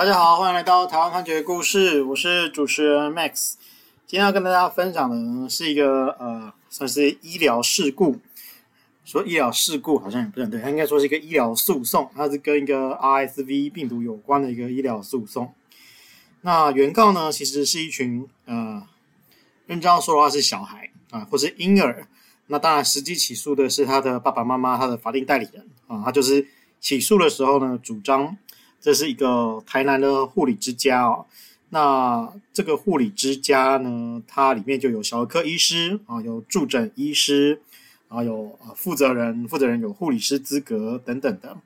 大家好，欢迎来到台湾判决故事，我是主持人 Max。今天要跟大家分享的呢是一个呃，算是医疗事故。说医疗事故好像也不对，它应该说是一个医疗诉讼，它是跟一个 RSV 病毒有关的一个医疗诉讼。那原告呢，其实是一群呃，认真说的话是小孩啊，或是婴儿。那当然，实际起诉的是他的爸爸妈妈，他的法定代理人啊。他就是起诉的时候呢，主张这是一个台南的护理之家哦。那这个护理之家呢，它里面就有小儿科医师啊，有助诊医师啊，有负责人，负责人有护理师资格等等的。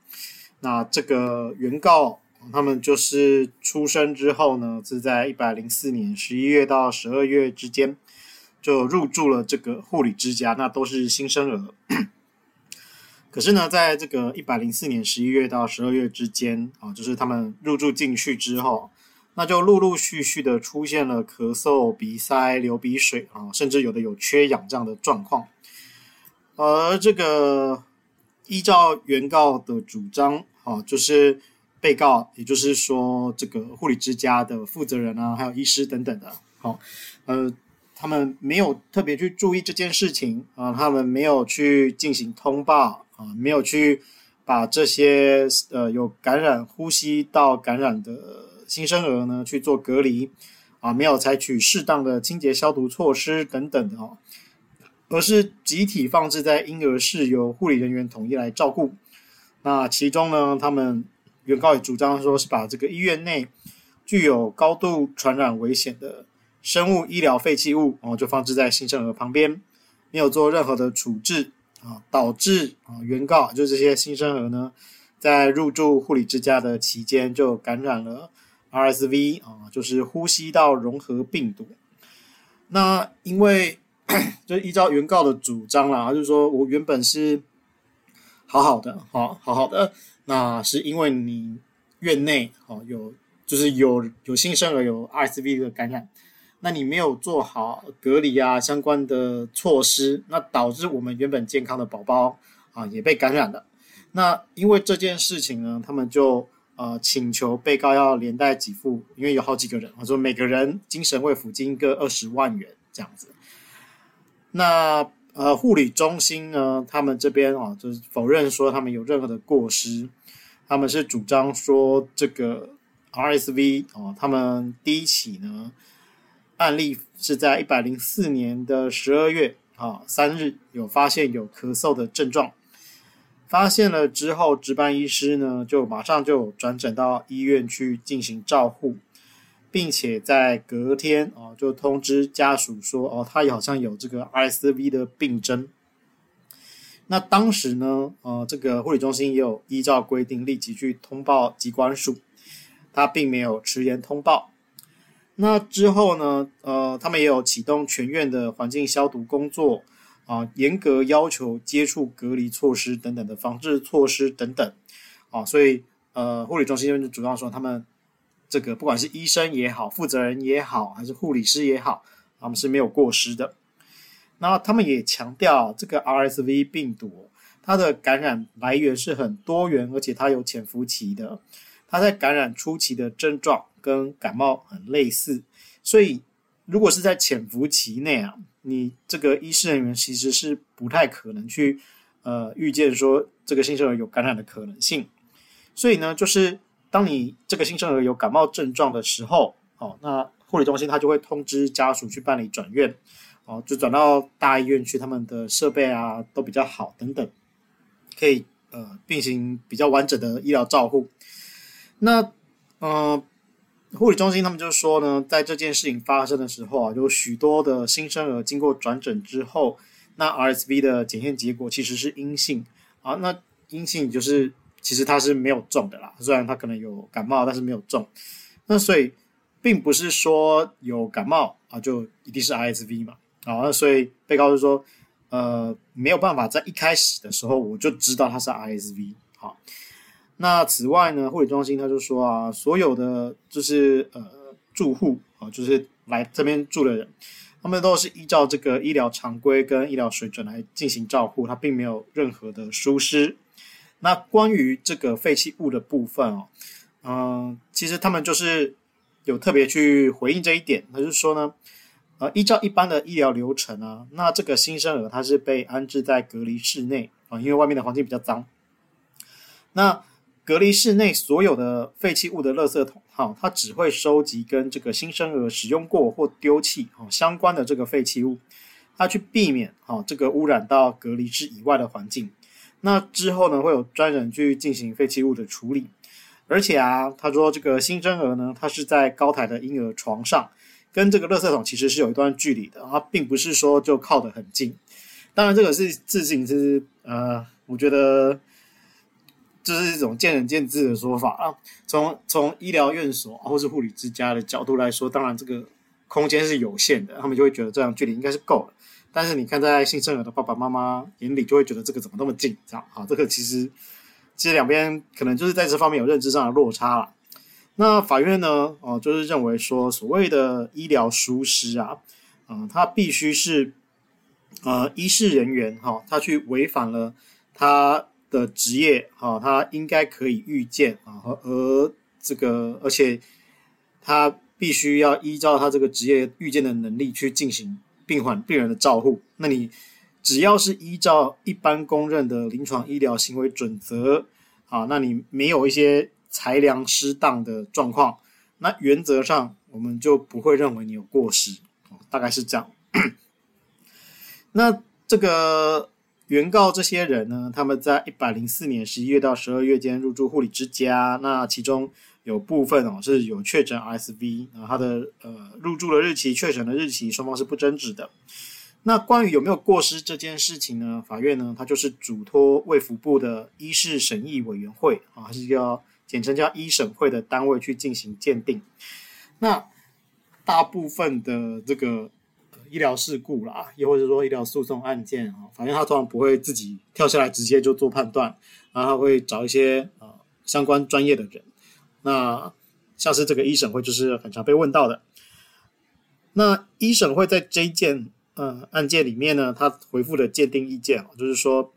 那这个原告他们就是出生之后呢，是在一百零四年十一月到十二月之间。就入住了这个护理之家，那都是新生儿。可是呢，在这个一百零四年十一月到十二月之间啊，就是他们入住进去之后，那就陆陆续续的出现了咳嗽、鼻塞、流鼻水啊，甚至有的有缺氧这样的状况。而这个依照原告的主张啊，就是被告，也就是说这个护理之家的负责人啊，还有医师等等的，好，呃。他们没有特别去注意这件事情啊，他们没有去进行通报啊，没有去把这些呃有感染、呼吸道感染的新生儿呢去做隔离啊，没有采取适当的清洁消毒措施等等的哦，而是集体放置在婴儿室，由护理人员统一来照顾。那其中呢，他们原告也主张说是把这个医院内具有高度传染危险的。生物医疗废弃物哦，就放置在新生儿旁边，没有做任何的处置啊，导致啊原告就这些新生儿呢，在入住护理之家的期间就感染了 RSV 啊，就是呼吸道融合病毒。那因为 就依照原告的主张啦，就是说我原本是好好的，好好好的，那是因为你院内哦有就是有有新生儿有 RSV 的感染。那你没有做好隔离啊相关的措施，那导致我们原本健康的宝宝啊也被感染了。那因为这件事情呢，他们就呃请求被告要连带给付，因为有好几个人，我说每个人精神慰抚金各二十万元这样子。那呃护理中心呢，他们这边啊就是否认说他们有任何的过失，他们是主张说这个 RSV 啊，他们第一起呢。案例是在一百零四年的十二月啊三日有发现有咳嗽的症状，发现了之后，值班医师呢就马上就转诊到医院去进行照护，并且在隔天啊就通知家属说哦，他好像有这个 RSV 的病征。那当时呢，呃，这个护理中心也有依照规定立即去通报机关署，他并没有迟延通报。那之后呢？呃，他们也有启动全院的环境消毒工作啊，严格要求接触隔离措施等等的防治措施等等啊，所以呃，护理中心就主张说，他们这个不管是医生也好，负责人也好，还是护理师也好，他们是没有过失的。那他们也强调，这个 RSV 病毒它的感染来源是很多元，而且它有潜伏期的，它在感染初期的症状。跟感冒很类似，所以如果是在潜伏期内啊，你这个医师人员其实是不太可能去呃预见说这个新生儿有感染的可能性。所以呢，就是当你这个新生儿有感冒症状的时候，哦，那护理中心他就会通知家属去办理转院，哦，就转到大医院去，他们的设备啊都比较好等等，可以呃进行比较完整的医疗照护。那嗯。护理中心他们就说呢，在这件事情发生的时候啊，有许多的新生儿经过转诊之后，那 RSV 的检验结果其实是阴性啊。那阴性就是其实他是没有中的啦，虽然他可能有感冒，但是没有中。那所以并不是说有感冒啊就一定是 RSV 嘛。啊，那所以被告就说，呃，没有办法在一开始的时候我就知道他是 RSV。好。那此外呢，护理中心他就说啊，所有的就是呃住户啊，就是来这边住的人，他们都是依照这个医疗常规跟医疗水准来进行照护，他并没有任何的疏失。那关于这个废弃物的部分哦，嗯，其实他们就是有特别去回应这一点，他就说呢，呃，依照一般的医疗流程啊，那这个新生儿他是被安置在隔离室内啊，因为外面的环境比较脏。那隔离室内所有的废弃物的垃圾桶，哈，它只会收集跟这个新生儿使用过或丢弃哦相关的这个废弃物，它去避免哈这个污染到隔离室以外的环境。那之后呢，会有专人去进行废弃物的处理。而且啊，他说这个新生儿呢，他是在高台的婴儿床上，跟这个垃圾桶其实是有一段距离的，它并不是说就靠得很近。当然，这个是自行是呃，我觉得。这是一种见仁见智的说法啊。从从医疗院所或是护理之家的角度来说，当然这个空间是有限的，他们就会觉得这样距离应该是够了。但是你看在新生儿的爸爸妈妈眼里，就会觉得这个怎么那么近？这样啊，这个其实其实两边可能就是在这方面有认知上的落差了。那法院呢，哦，就是认为说，所谓的医疗疏失啊，嗯，他必须是呃医事人员哈，他去违反了他。的职业哈，他应该可以预见啊，而而这个，而且他必须要依照他这个职业预见的能力去进行病患病人的照护。那你只要是依照一般公认的临床医疗行为准则啊，那你没有一些裁量失当的状况，那原则上我们就不会认为你有过失，大概是这样。那这个。原告这些人呢，他们在一百零四年十一月到十二月间入住护理之家，那其中有部分哦是有确诊 RSV，啊，他的呃入住的日期、确诊的日期，双方是不争执的。那关于有没有过失这件事情呢，法院呢，他就是嘱托卫福部的医事审议委员会啊，还是叫简称叫医审会的单位去进行鉴定。那大部分的这个。医疗事故啦，又或者说医疗诉讼案件啊，反正他通常不会自己跳下来直接就做判断，然后他会找一些呃相关专业的人。那像是这个一审会就是很常被问到的。那一审会在这一件呃案件里面呢，他回复的鉴定意见啊，就是说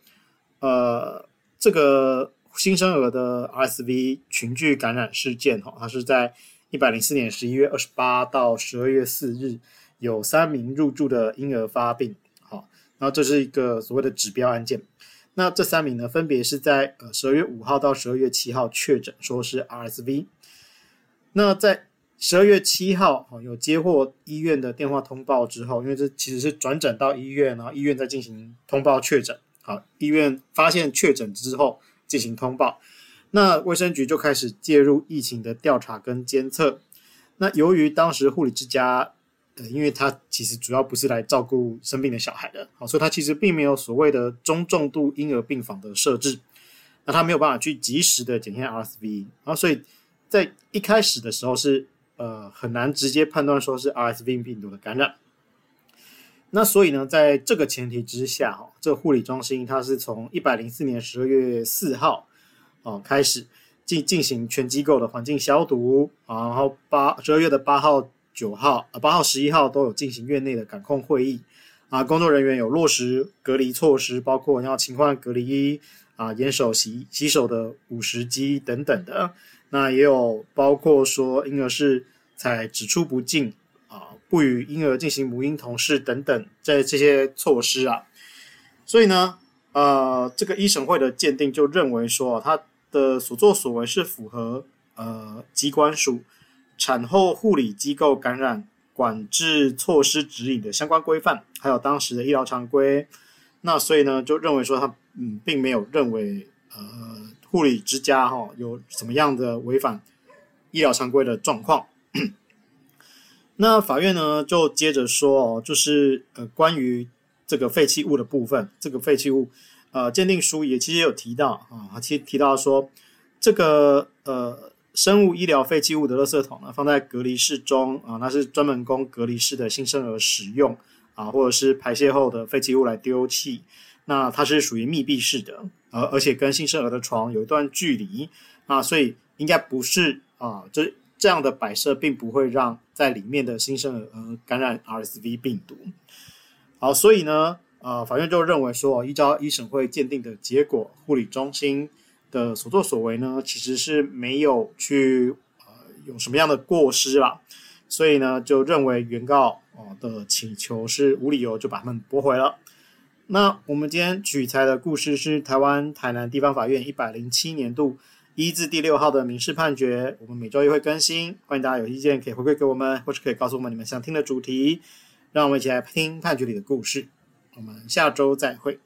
呃这个新生儿的 RSV 群聚感染事件哈，它是在一百零四年十一月二十八到十二月四日。有三名入住的婴儿发病，好，然后这是一个所谓的指标案件。那这三名呢，分别是在呃十二月五号到十二月七号确诊，说是 RSV。那在十二月七号，有接获医院的电话通报之后，因为这其实是转诊到医院，然后医院再进行通报确诊。好，医院发现确诊之后进行通报，那卫生局就开始介入疫情的调查跟监测。那由于当时护理之家。因为他其实主要不是来照顾生病的小孩的，好，所以他其实并没有所谓的中重度婴儿病房的设置，那他没有办法去及时的检验 RSV，然后所以在一开始的时候是呃很难直接判断说是 RSV 病毒的感染。那所以呢，在这个前提之下，哈，这个护理中心它是从一百零四年十二月四号哦开始进进行全机构的环境消毒啊，然后八十二月的八号。九号、啊八号、十一号都有进行院内的感控会议，啊，工作人员有落实隔离措施，包括要勤换隔离衣，啊，严守洗洗手的五十机等等的。那也有包括说婴儿室采只出不进，啊，不与婴儿进行母婴同室等等，在这些措施啊。所以呢，呃，这个一审会的鉴定就认为说，他的所作所为是符合呃机关署。产后护理机构感染管制措施指引的相关规范，还有当时的医疗常规，那所以呢，就认为说他嗯，并没有认为呃护理之家哈、有什么样的违反医疗常规的状况。那法院呢就接着说哦，就是呃关于这个废弃物的部分，这个废弃物呃鉴定书也其实有提到啊，其实提到说这个呃。生物医疗废弃物的垃圾桶呢，放在隔离室中啊，那是专门供隔离室的新生儿使用啊，或者是排泄后的废弃物来丢弃。那它是属于密闭式的，而而且跟新生儿的床有一段距离啊，所以应该不是啊，这这样的摆设并不会让在里面的新生儿感染 RSV 病毒。好，所以呢，呃，法院就认为说，依照一审会鉴定的结果，护理中心。的所作所为呢，其实是没有去呃有什么样的过失啦，所以呢就认为原告哦的请求是无理由，就把他们驳回了。那我们今天取材的故事是台湾台南地方法院一百零七年度一至第六号的民事判决，我们每周一会更新，欢迎大家有意见可以回馈给我们，或是可以告诉我们你们想听的主题，让我们一起来听判决里的故事。我们下周再会。